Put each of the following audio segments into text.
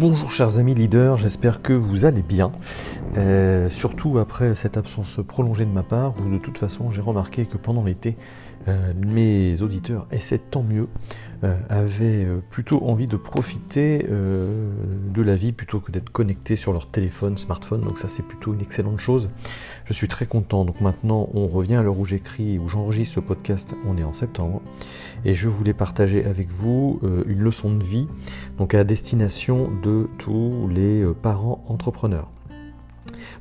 Bonjour chers amis leaders, j'espère que vous allez bien. Euh, surtout après cette absence prolongée de ma part, où de toute façon j'ai remarqué que pendant l'été, euh, mes auditeurs, et c'est tant mieux, euh, avaient plutôt envie de profiter de la vie plutôt que d'être connectés sur leur téléphone, smartphone, donc ça c'est plutôt une excellente chose. Je suis très content, donc maintenant on revient à l'heure où j'écris, où j'enregistre ce podcast, on est en septembre, et je voulais partager avec vous une leçon de vie, donc à destination de tous les parents entrepreneurs.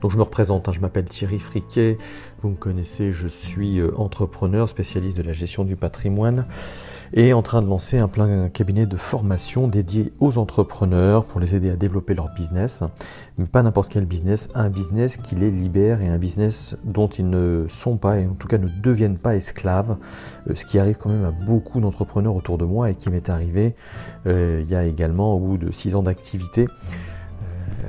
Donc je me représente, hein, je m'appelle Thierry Friquet, vous me connaissez, je suis euh, entrepreneur, spécialiste de la gestion du patrimoine et en train de lancer un plein cabinet de formation dédié aux entrepreneurs pour les aider à développer leur business, mais pas n'importe quel business, un business qui les libère et un business dont ils ne sont pas et en tout cas ne deviennent pas esclaves, euh, ce qui arrive quand même à beaucoup d'entrepreneurs autour de moi et qui m'est arrivé euh, il y a également au bout de six ans d'activité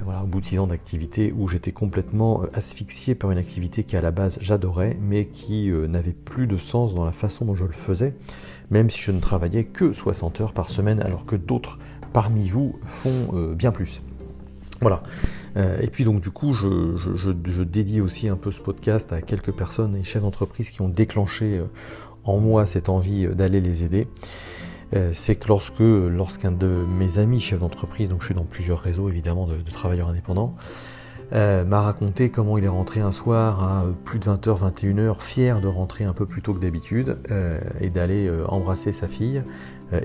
au de 6 ans d'activité où j'étais complètement euh, asphyxié par une activité qui à la base j'adorais, mais qui euh, n'avait plus de sens dans la façon dont je le faisais, même si je ne travaillais que 60 heures par semaine, alors que d'autres parmi vous font euh, bien plus. Voilà. et puis donc du coup, je, dédie aussi un peu ce podcast à quelques personnes et chefs d'entreprise qui ont déclenché en moi cette envie d'aller les aider. Euh, c'est que lorsque lorsqu'un de mes amis chefs d'entreprise, donc je suis dans plusieurs réseaux évidemment de, travailleurs indépendants, euh, m'a raconté comment il est rentré un soir à plus de 20h, 21h, fier de rentrer un peu plus tôt que d'habitude euh, et d'aller embrasser sa fille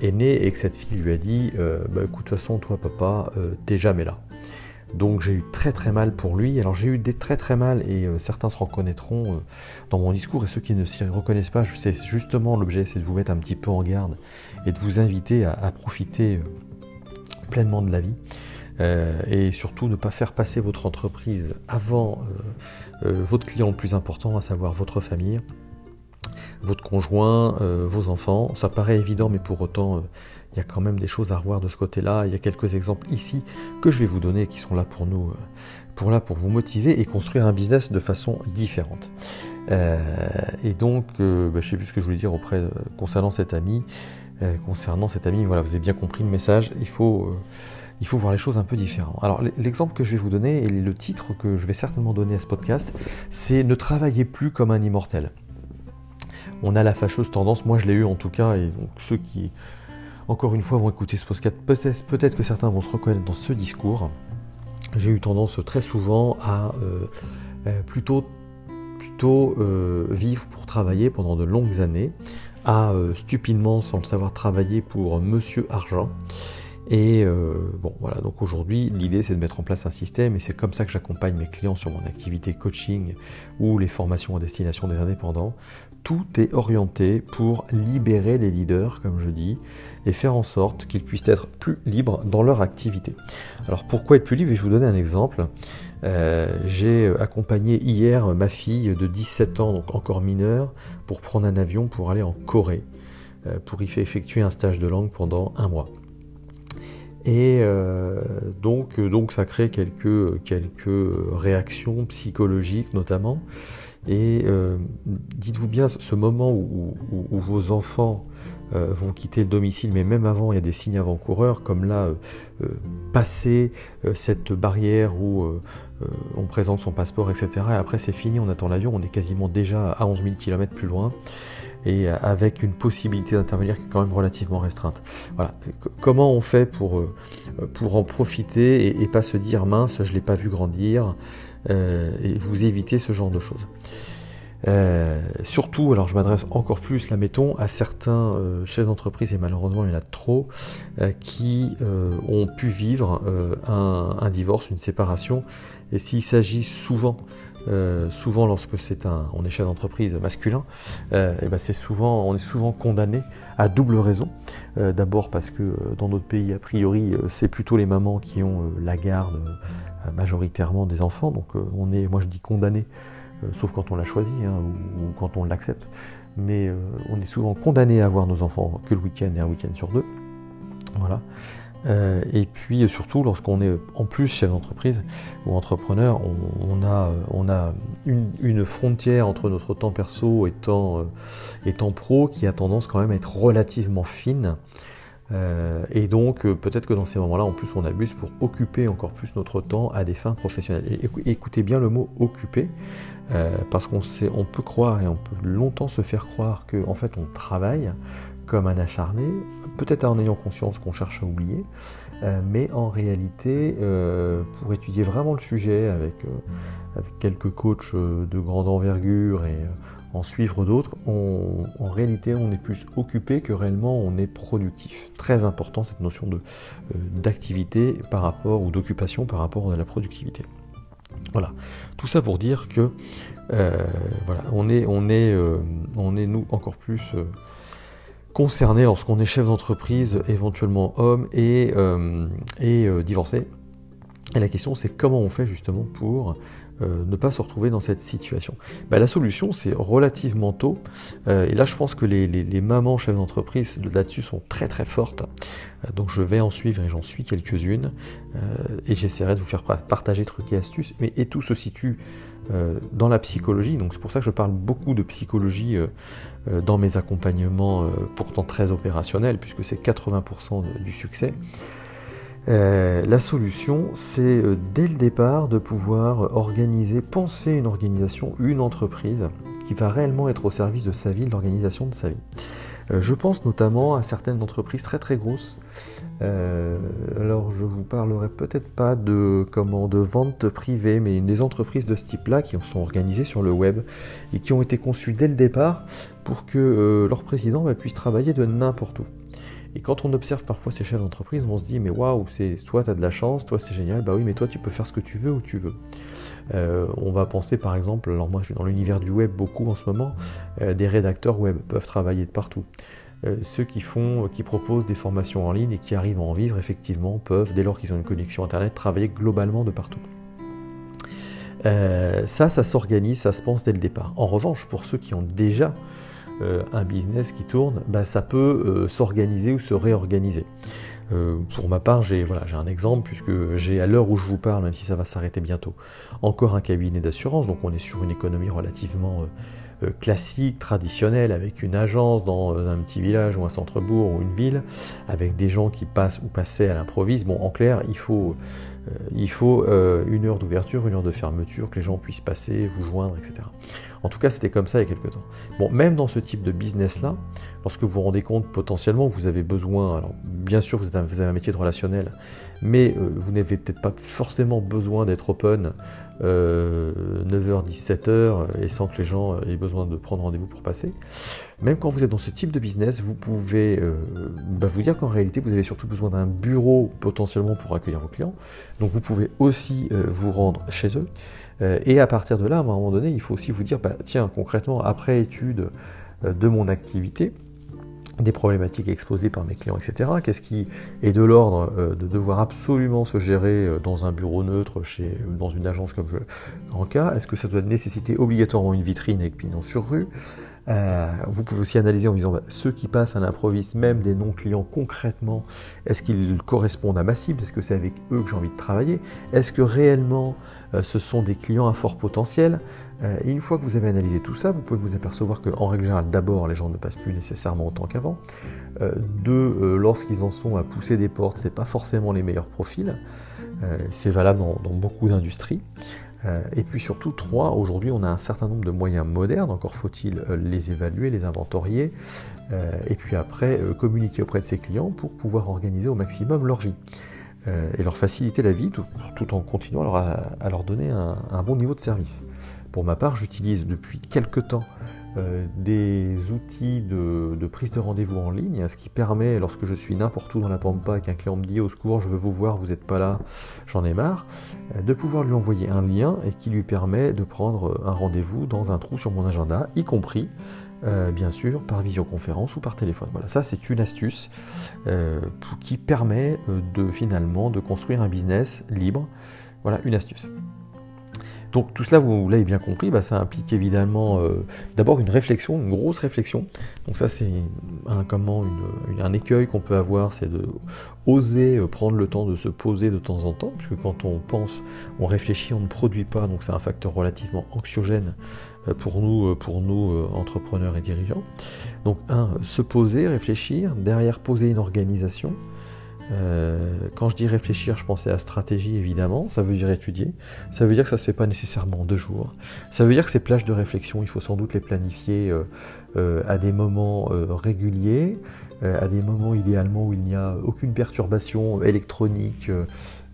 aînée et que cette fille lui a dit bah, écoute de toute façon toi papa t'es jamais là. Donc j'ai eu très très mal pour lui. Alors j'ai eu des très très mal et euh, certains se reconnaîtront euh, dans mon discours et ceux qui ne s'y reconnaissent pas, c'est justement l'objet, c'est de vous mettre un petit peu en garde et de vous inviter à, profiter euh, pleinement de la vie. et surtout ne pas faire passer votre entreprise avant votre client le plus important, à savoir votre famille, votre conjoint, vos enfants. Ça paraît évident, mais pour autant, il y a quand même des choses à revoir de ce côté-là. Il y a quelques exemples ici que je vais vous donner qui sont là pour nous, euh, pour là pour vous motiver et construire un business de façon différente. Euh, et donc, euh, bah, je ne sais plus ce que je voulais dire auprès concernant cet ami. concernant cet ami, voilà, vous avez bien compris le message. Il faut il faut voir les choses un peu différemment. Alors l'exemple que je vais vous donner et le titre que je vais certainement donner à ce podcast, c'est Ne travaillez plus comme un immortel. On a la fâcheuse tendance, moi je l'ai eu en tout cas, et donc ceux qui encore une fois, vont écouter ce podcast. Peut-être que certains vont se reconnaître dans ce discours. J'ai eu tendance très souvent à euh, euh, plutôt, plutôt euh, vivre pour travailler pendant de longues années, à stupidement, sans le savoir, travailler pour Monsieur Argent. Et bon, voilà, donc aujourd'hui, l'idée c'est de mettre en place un système et c'est comme ça que j'accompagne mes clients sur mon activité coaching ou les formations à destination des indépendants tout est orienté pour libérer les leaders, comme je dis, et faire en sorte qu'ils puissent être plus libres dans leur activité. Alors pourquoi être plus libre? Je vais vous donner un exemple. Euh, j'ai accompagné hier ma fille de 17 ans, donc encore mineure, pour prendre un avion pour aller en Corée, euh, pour y faire effectuer un stage de langue pendant un mois. Et euh, donc, ça crée quelques réactions psychologiques notamment. Et euh, dites-vous bien, ce moment où, vos enfants euh, vont quitter le domicile, mais même avant, il y a des signes avant-coureurs, comme là, euh, passer cette barrière où on présente son passeport, etc. Et après, c'est fini, on attend l'avion, on est quasiment déjà à 11 000 km plus loin et avec une possibilité d'intervenir qui est quand même relativement restreinte. Voilà. Comment on fait pour, pour en profiter et, et pas se dire mince, je ne l'ai pas vu grandir, et vous évitez ce genre de choses. Euh, surtout, alors je m'adresse encore plus, là mettons, à certains euh, chefs d'entreprise, et malheureusement il y en a trop, qui ont pu vivre un, divorce, une séparation, et s'il s'agit souvent, souvent lorsque c'est un, on est chef d'entreprise masculin, et ben c'est souvent, on est souvent condamné à double raison. D'abord parce que dans notre pays, a priori, c'est plutôt les mamans qui ont la garde euh, majoritairement des enfants, donc euh, on est, moi je dis condamné, euh, sauf quand on l'a choisi hein, ou, quand on l'accepte, mais on est souvent condamné à avoir nos enfants que le week-end et un week-end sur deux. Voilà. Et puis surtout, lorsqu'on est en plus chef d'entreprise ou entrepreneur, on, a, a une, frontière entre notre temps perso et temps, pro qui a tendance quand même à être relativement fine. et donc peut-être que dans ces moments-là, en plus, on abuse pour occuper encore plus notre temps à des fins professionnelles. Écoutez bien le mot occuper, parce qu'on on peut croire et on peut longtemps se faire croire qu'en en fait on travaille comme un acharné, peut-être en ayant conscience qu'on cherche à oublier, euh, mais en réalité, euh, pour étudier vraiment le sujet avec, euh, quelques coachs de grande envergure et en suivre d'autres, en réalité, on est plus occupé que réellement on est productif. Très important cette notion d'activité par rapport ou d'occupation par rapport à la productivité. Voilà, tout ça pour dire que voilà, on est, on est, on est nous encore plus concerné lorsqu'on est chef d'entreprise, éventuellement homme et, euh, et euh, divorcé. Et la question c'est comment on fait justement pour euh, ne pas se retrouver dans cette situation. Bah, la solution c'est relativement tôt. et là je pense que les, les, mamans chefs d'entreprise là-dessus sont très très fortes. donc je vais en suivre et j'en suis quelques-unes. et j'essaierai de vous faire partager trucs et astuces. Mais et tout se situe dans la psychologie. Donc c'est pour ça que je parle beaucoup de psychologie euh, euh, dans mes accompagnements pourtant très opérationnels, puisque c'est 80% du succès. la solution, c'est dès le départ de pouvoir organiser, penser une organisation, une entreprise qui va réellement être au service de sa vie, l'organisation de sa vie. je pense notamment à certaines entreprises très très grosses euh, alors je vous parlerai peut-être pas de comment de vente privée, mais des entreprises de ce type-là qui sont organisées sur le web et qui ont été conçues dès le départ pour que euh, leur président bah, puisse travailler de n'importe où. Et quand on observe parfois ces chefs d'entreprise, on se dit mais waouh, c'est toi tu as de la chance, toi c'est génial, bah oui mais toi tu peux faire ce que tu veux où tu veux. Euh, on va penser par exemple, alors moi je suis dans l'univers du web beaucoup en ce moment, des rédacteurs web peuvent travailler de partout. Euh, ceux qui font, qui proposent des formations en ligne et qui arrivent à en vivre, effectivement, peuvent, dès lors qu'ils ont une connexion Internet, travailler globalement de partout. Euh, ça, ça s'organise, ça se pense dès le départ. En revanche, pour ceux qui ont déjà euh, un business qui tourne, bah, ça peut s'organiser ou se réorganiser. pour ma part, j'ai voilà, un exemple, puisque j'ai à l'heure où je vous parle, même si ça va s'arrêter bientôt, encore un cabinet d'assurance, donc on est sur une économie relativement euh, classique, traditionnel, avec une agence dans un petit village ou un centre-bourg ou une ville, avec des gens qui passent ou passaient à l'improviste. Bon, en clair, il faut, euh, il faut euh, une heure d'ouverture, une heure de fermeture, que les gens puissent passer, vous joindre, etc. En tout cas, c'était comme ça il y a quelques temps. Bon, même dans ce type de business-là, lorsque vous vous rendez compte potentiellement que vous avez besoin, alors bien sûr vous, avez un métier de relationnel, mais vous n'avez peut-être pas forcément besoin d'être open 9h, euh, 17h, et sans que les gens aient besoin de prendre rendez-vous pour passer. Même quand vous êtes dans ce type de business, vous pouvez euh, bah, vous dire qu'en réalité, vous avez surtout besoin d'un bureau potentiellement pour accueillir vos clients. Donc vous pouvez aussi euh, vous rendre chez eux. et à partir de là, à un moment donné, il faut aussi vous dire, bah, tiens, concrètement, après étude de mon activité, des problématiques exposées par mes clients, etc. Qu'est-ce qui est de l'ordre euh, de devoir absolument se gérer euh, dans un bureau neutre, chez, dans une agence comme je en cas? Est-ce que ça doit nécessiter obligatoirement une vitrine avec pignon sur rue? Euh, vous pouvez aussi analyser en disant bah, ceux qui passent à l'improviste, même des non-clients concrètement, est-ce qu'ils correspondent à ma cible? Est-ce que c'est avec eux que j'ai envie de travailler? Est-ce que réellement euh, ce sont des clients à fort potentiel? Euh, Et une fois que vous avez analysé tout ça, vous pouvez vous apercevoir qu'en règle générale, d'abord, les gens ne passent plus nécessairement autant qu'avant. deux, lorsqu'ils en sont à pousser des portes, c'est pas forcément les meilleurs profils. c'est valable dans beaucoup d'industries. Euh, et puis surtout, trois, aujourd'hui on a un certain nombre de moyens modernes, encore faut-il euh, les évaluer, les inventorier, euh, et puis après communiquer auprès de ses clients pour pouvoir organiser au maximum leur vie. et leur faciliter la vie tout, en continuant à, leur donner un, bon niveau de service. Pour ma part, j'utilise depuis quelques temps euh, des outils de, prise de rendez-vous en ligne, ce qui permet, lorsque je suis n'importe où dans la pampa et qu'un client me dit au secours, je veux vous voir, vous n'êtes pas là, j'en ai marre, euh, de pouvoir lui envoyer un lien et qui lui permet de prendre un rendez-vous dans un trou sur mon agenda, y compris euh, bien sûr par visioconférence ou par téléphone. Voilà, ça c'est une astuce qui permet de finalement de construire un business libre. Voilà une astuce. Donc tout cela, vous, l'avez bien compris, bah, ça implique évidemment euh, d'abord une réflexion, une grosse réflexion. Donc ça c'est un, écueil qu'on peut avoir, c'est de oser euh, prendre le temps de se poser de temps en temps, puisque quand on pense, on réfléchit, on ne produit pas, donc c'est un facteur relativement anxiogène euh, pour nous, pour nous entrepreneurs et dirigeants. Donc un, se poser, réfléchir, derrière poser une organisation, euh, quand je dis réfléchir, je pensais à stratégie évidemment, ça veut dire étudier, ça veut dire que ça ne se fait pas nécessairement en deux jours, ça veut dire que ces plages de réflexion, il faut sans doute les planifier euh, euh, à des moments réguliers, à des moments idéalement où il n'y a aucune perturbation électronique,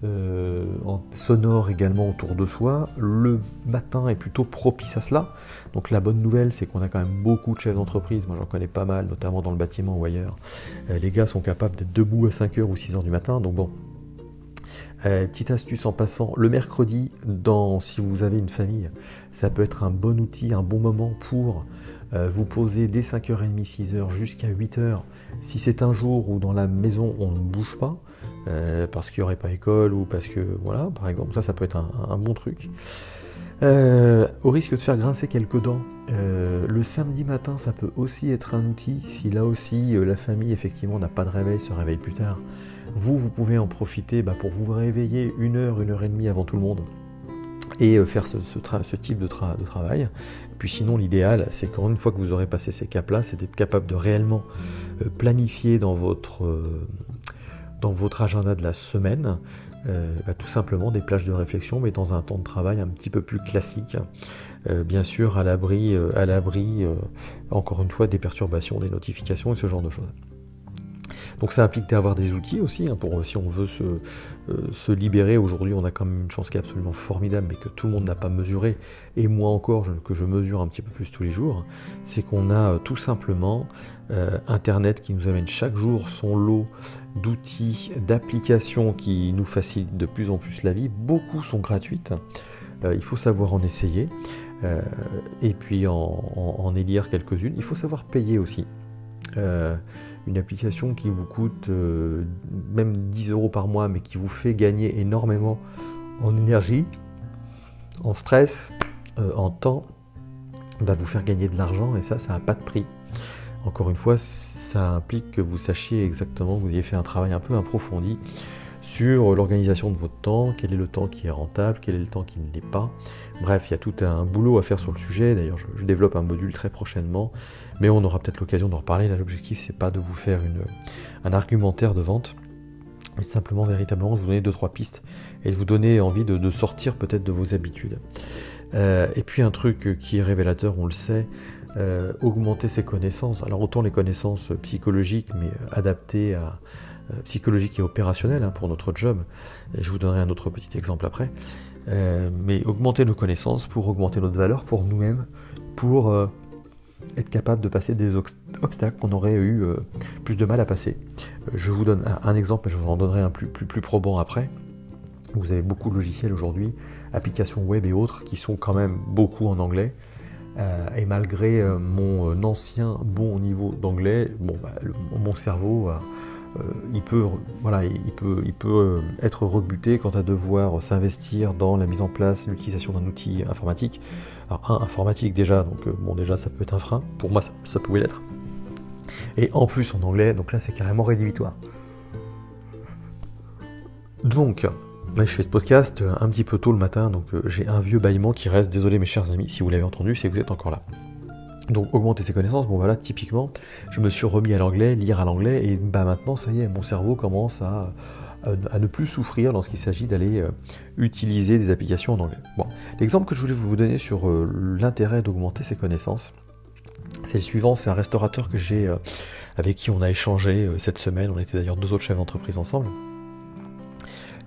euh, sonore également autour de soi. Le matin est plutôt propice à cela. Donc la bonne nouvelle, c'est qu'on a quand même beaucoup de chefs d'entreprise, moi j'en connais pas mal, notamment dans le bâtiment ou ailleurs. Euh, les gars sont capables d'être debout à 5h ou 6h du matin, donc bon. Euh, petite astuce en passant, le mercredi, dans, si vous avez une famille, ça peut être un bon outil, un bon moment pour vous poser dès 5h30, 6h jusqu'à 8h. Si c'est un jour où dans la maison on ne bouge pas, euh, parce qu'il n'y aurait pas école ou parce que voilà, par exemple, ça, ça peut être un, bon truc. Euh, au risque de faire grincer quelques dents, euh, le samedi matin, ça peut aussi être un outil. Si là aussi la famille effectivement n'a pas de réveil, se réveille plus tard, vous, vous pouvez en profiter bah, pour vous réveiller une heure, une heure et demie avant tout le monde et faire ce, type de, travail. Puis sinon, l'idéal, c'est qu'une fois que vous aurez passé ces caps-là, c'est d'être capable de réellement planifier dans votre dans votre agenda de la semaine, euh, bah, tout simplement des plages de réflexion, mais dans un temps de travail un petit peu plus classique, euh, bien sûr à l'abri, euh, à l'abri, encore une fois, des perturbations, des notifications et ce genre de choses. Donc ça implique d'avoir des outils aussi, hein, pour si on veut se, libérer. Aujourd'hui, on a quand même une chance qui est absolument formidable, mais que tout le monde n'a pas mesuré, et moi encore, que je mesure un petit peu plus tous les jours, c'est qu'on a tout simplement Internet qui nous amène chaque jour son lot d'outils, d'applications qui nous facilitent de plus en plus la vie. Beaucoup sont gratuites. Euh, il faut savoir en essayer. Euh, et puis en, élire quelques-unes. Il faut savoir payer aussi. Euh, une application qui vous coûte même 10 euros par mois, mais qui vous fait gagner énormément en énergie, en stress, en temps, va vous faire gagner de l'argent et ça, ça n'a pas de prix. Encore une fois, ça implique que vous sachiez exactement, que vous ayez fait un travail un peu approfondi sur l'organisation de votre temps, quel est le temps qui est rentable, quel est le temps qui ne l'est pas. Bref, il y a tout un boulot à faire sur le sujet. D'ailleurs, je, développe un module très prochainement, mais on aura peut-être l'occasion d'en reparler. Là, l'objectif, c'est pas de vous faire un argumentaire de vente, mais simplement véritablement de vous donner deux trois pistes et de vous donner envie de, sortir peut-être de vos habitudes. Euh, et puis un truc qui est révélateur, on le sait, euh, augmenter ses connaissances. Alors autant les connaissances psychologiques, mais adaptées à euh, psychologiques et opérationnelles hein, pour notre job. Je vous donnerai un autre petit exemple après. mais augmenter nos connaissances pour augmenter notre valeur pour nous-mêmes, pour être capable de passer des obstacles qu'on aurait eu plus de mal à passer. je vous donne un, exemple, et je vous en donnerai un plus, plus, plus probant après. Vous avez beaucoup de logiciels aujourd'hui, applications web et autres, qui sont quand même beaucoup en anglais. Euh, et malgré euh, mon euh, ancien bon niveau d'anglais, bon, bah, mon cerveau, il peut, voilà, il peut, il peut être rebuté quant à devoir s'investir dans la mise en place, l'utilisation d'un outil informatique. Un informatique déjà, donc bon déjà ça peut être un frein. Pour moi ça, ça pouvait l'être. Et en plus en anglais, donc là c'est carrément rédhibitoire. Donc, je fais ce podcast euh, un petit peu tôt le matin, donc euh, j'ai un vieux bâillement qui reste. Désolé mes chers amis, si vous l'avez entendu, que vous êtes encore là. Donc augmenter ses connaissances, bon voilà, typiquement, je me suis remis à l'anglais, lire à l'anglais, et bah maintenant, ça y est, mon cerveau commence à, à, ne plus souffrir lorsqu'il s'agit d'aller euh, utiliser des applications en anglais. Bon, l'exemple que je voulais vous donner sur l'intérêt d'augmenter ses connaissances, c'est le suivant, c'est un restaurateur que j'ai avec qui on a échangé cette semaine, on était d'ailleurs deux autres chefs d'entreprise ensemble.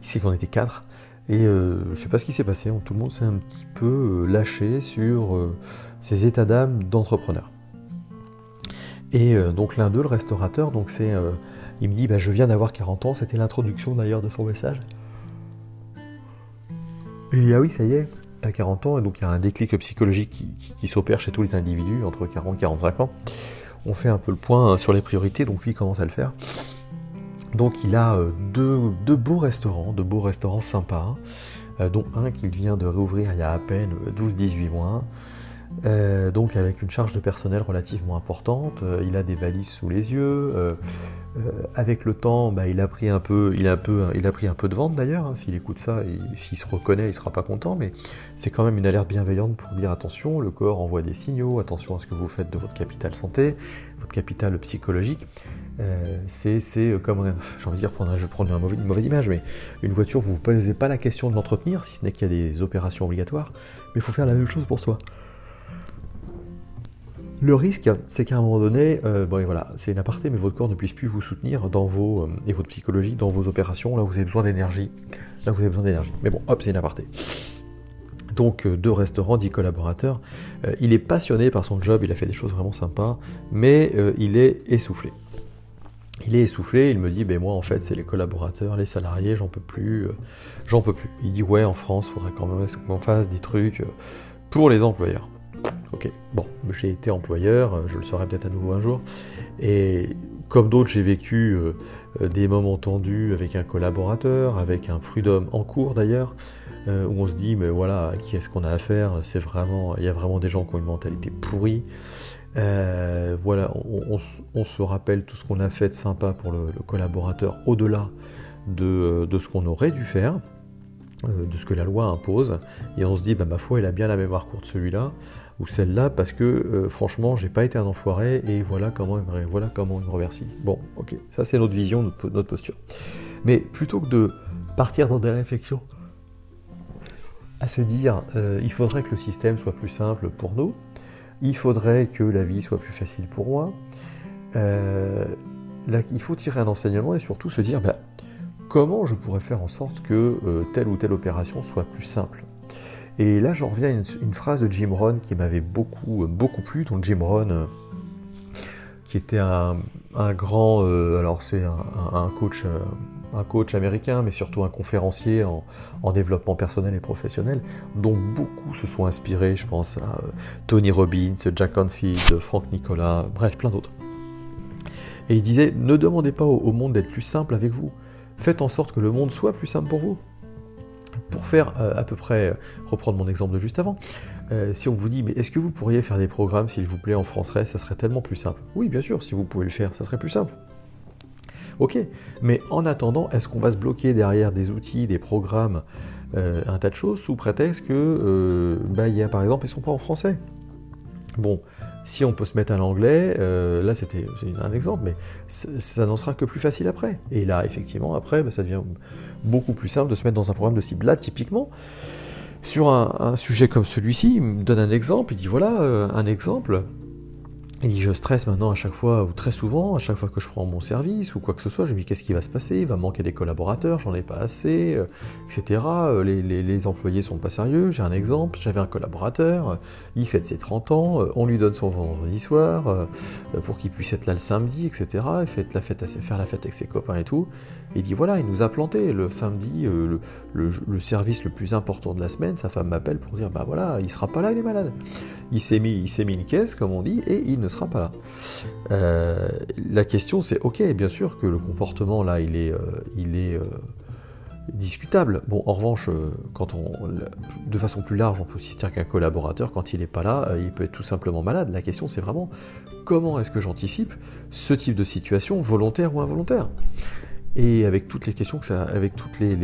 Ici qu'on était quatre. Et euh, je sais pas ce qui s'est passé, tout le monde s'est un petit peu euh, lâché sur euh, ses états d'âme d'entrepreneur. Et donc l'un d'eux, le restaurateur, donc c'est, il me dit bah, je viens d'avoir 40 ans, c'était l'introduction d'ailleurs de son message. Et ah oui, ça y est, t'as 40 ans, et donc il y a un déclic psychologique qui, s'opère chez tous les individus entre 40 et 45 ans. On fait un peu le point hein, sur les priorités, donc lui il commence à le faire. Donc il a euh, deux, beaux restaurants, de beaux restaurants sympas, dont un qu'il vient de réouvrir il y a à peine 12-18 mois. Euh, donc avec une charge de personnel relativement importante, euh, il a des valises sous les yeux. Euh, avec le temps, bah, il a pris un peu, il a peu, il a pris un peu de vente d'ailleurs. Hein. S'il écoute ça, s'il se reconnaît, il sera pas content. Mais c'est quand même une alerte bienveillante pour dire attention, le corps envoie des signaux. Attention à ce que vous faites de votre capital santé, votre capital psychologique. c'est comme, j'ai envie de dire, je vais prendre une mauvaise, image, mais une voiture, vous ne posez pas la question de l'entretenir, si ce n'est qu'il y a des opérations obligatoires, mais il faut faire la même chose pour soi. Le risque, c'est qu'à un moment donné, euh, c'est une aparté, mais votre corps ne puisse plus vous soutenir dans vos euh, et votre psychologie dans vos opérations. Là, vous avez besoin d'énergie. Là, vous avez besoin d'énergie. Mais bon, hop, c'est une aparté. Donc, euh, deux restaurants, dix collaborateurs. il est passionné par son job, il a fait des choses vraiment sympas, mais il est essoufflé. Il est essoufflé, il me dit, ben moi en fait c'est les collaborateurs, les salariés, j'en peux plus, j'en peux plus. Il dit ouais en France, il faudrait quand même qu'on fasse des trucs pour les employeurs. Ok, bon, j'ai été employeur, euh, je le serai peut-être à nouveau un jour. Et comme d'autres, j'ai vécu euh, euh, des moments tendus avec un collaborateur, avec un prud'homme en cours d'ailleurs, où on se dit, mais voilà, qui est-ce qu'on a affaire? C'est vraiment, il y a vraiment des gens qui ont une mentalité pourrie. voilà, on, se rappelle tout ce qu'on a fait de sympa pour le, collaborateur au-delà de, ce qu'on aurait dû faire de ce que la loi impose, et on se dit, bah, ma foi, il a bien la mémoire courte celui-là, ou celle-là parce que euh, franchement j'ai pas été un enfoiré et voilà comment il me, voilà comment remercie. Bon, ok, ça c'est notre vision, notre, posture. Mais plutôt que de partir dans des réflexions à se dire euh, il faudrait que le système soit plus simple pour nous, il faudrait que la vie soit plus facile pour moi, euh, il faut tirer un enseignement et surtout se dire bah, comment je pourrais faire en sorte que telle ou telle opération soit plus simple? Et là, j'en reviens à une, phrase de Jim Rohn qui m'avait beaucoup, beaucoup plu. Donc Jim Rohn, euh, qui était un, grand, euh, alors c'est un, coach, euh, un coach américain, mais surtout un conférencier en, développement personnel et professionnel, dont beaucoup se sont inspirés. Je pense à Tony Robbins, Jack Canfield, Frank Nicolas, bref, plein d'autres. Et il disait, ne demandez pas au monde d'être plus simple avec vous. Faites en sorte que le monde soit plus simple pour vous pour faire euh, à peu près, euh, reprendre mon exemple de juste avant, euh, si on vous dit, mais est-ce que vous pourriez faire des programmes, s'il vous plaît, en français, ça serait tellement plus simple. Oui, bien sûr, si vous pouvez le faire, ça serait plus simple. Ok, mais en attendant, est-ce qu'on va se bloquer derrière des outils, des programmes, un tas de choses, sous prétexte que, bah, y a par exemple, ils sont pas en français? Bon, si on peut se mettre à l'anglais, là c'était un exemple, mais ça n'en sera que plus facile après. Et là, effectivement, après, bah, ça devient beaucoup plus simple de se mettre dans un programme de cible. Là, typiquement, sur un, sujet comme celui-ci, il me donne un exemple, il dit voilà, euh, un exemple, il dit je stresse maintenant à chaque fois, ou très souvent, à chaque fois que je prends mon service ou quoi que ce soit, je me dis qu'est-ce qui va se passer? Il va manquer des collaborateurs, j'en ai pas assez, euh, etc. Euh, les, les, les, employés sont pas sérieux. J'ai un exemple, j'avais un collaborateur, euh, il fête ses 30 ans, on lui donne son vendredi soir pour qu'il puisse être là le samedi, etc. Il fait la fête, faire la fête avec ses copains et tout. il dit voilà, il nous a planté le samedi, le, le, service le plus important de la semaine. Sa femme m'appelle pour dire bah voilà, il sera pas là, il est malade. Il s'est mis, mis une caisse comme on dit et il ne sera pas là. Euh, la question c'est, ok, bien sûr que le comportement là, il est, euh, il est euh, discutable. Bon, en revanche, quand on, de façon plus large, on peut aussi dire qu'un collaborateur, quand il n'est pas là, il peut être tout simplement malade. La question c'est vraiment comment est-ce que j'anticipe ce type de situation, volontaire ou involontaire? Et avec toutes les questions que ça, avec toutes les,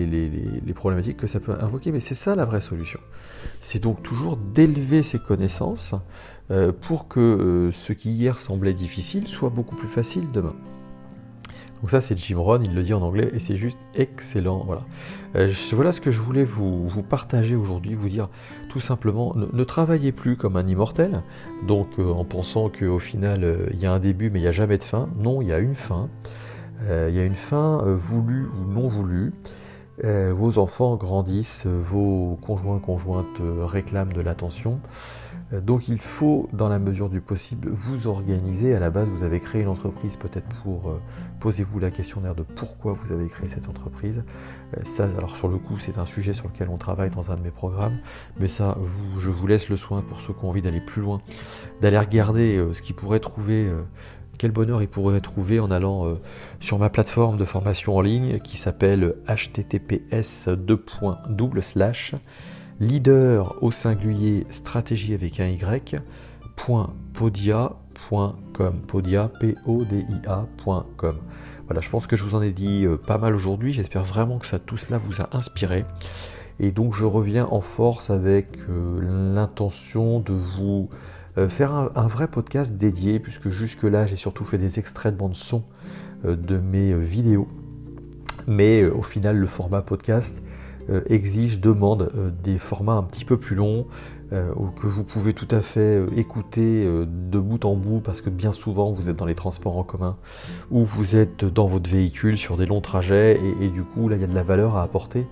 problématiques que ça peut invoquer. Mais c'est ça la vraie solution. C'est donc toujours d'élever ses connaissances pour que euh, ce qui hier semblait difficile soit beaucoup plus facile demain. Donc ça c'est Jim Rohn, il le dit en anglais et c'est juste excellent. Voilà. Euh, voilà ce que je voulais vous, partager aujourd'hui, vous dire tout simplement, ne, travaillez plus comme un immortel, donc en pensant qu'au final il y a un début mais il n'y a jamais de fin. Non, il y a une fin. Il y a une fin voulue ou non voulue. vos enfants grandissent, vos conjoints conjointes réclament de l'attention. Euh, donc il faut, dans la mesure du possible, vous organiser. À la base, vous avez créé une entreprise peut-être pour... Euh, posez-vous la question de pourquoi vous avez créé cette entreprise. Euh, ça, alors sur le coup, c'est un sujet sur lequel on travaille dans un de mes programmes. Mais ça, je vous laisse le soin pour ceux qui ont envie d'aller plus loin, d'aller regarder ce qu'ils pourraient trouver quel bonheur ils pourraient trouver en allant euh, sur ma plateforme de formation en ligne qui s'appelle https leader au singulier stratégie avec un y podia.com podia p o d i a.com voilà, je pense que je vous en ai dit euh, pas mal aujourd'hui. J'espère vraiment que ça, tout cela vous a inspiré. Et donc je reviens en force avec l'intention de vous euh, faire un, vrai podcast dédié, puisque jusque-là j'ai surtout fait des extraits de bande son euh, de mes euh, vidéos. Mais au final, le format podcast exige, demande des formats un petit peu plus longs, que vous pouvez tout à fait écouter de bout en bout, parce que bien souvent vous êtes dans les transports en commun, ou vous êtes dans votre véhicule sur des longs trajets, et, du coup là il y a de la valeur à apporter,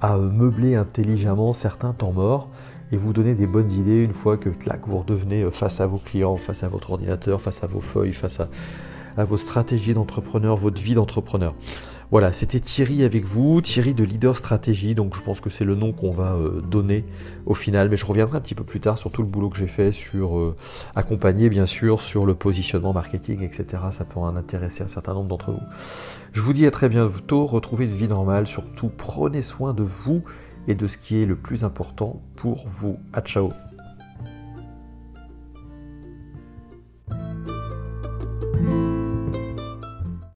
à meubler intelligemment certains temps morts et vous donner des bonnes idées une fois que clac, vous redevenez euh, face à vos clients, face à votre ordinateur, face à vos feuilles, face à, vos stratégies d'entrepreneur, votre vie d'entrepreneur. Voilà, c'était Thierry avec vous, Thierry de Leader Stratégie, donc je pense que c'est le nom qu'on va euh, donner au final, mais je reviendrai un petit peu plus tard sur tout le boulot que j'ai fait, sur euh, accompagner bien sûr, sur le positionnement marketing, etc. Ça pourra en intéresser un certain nombre d'entre vous. Je vous dis à très bientôt, retrouvez une vie normale, surtout prenez soin de vous et de ce qui est le plus important pour vous. A ciao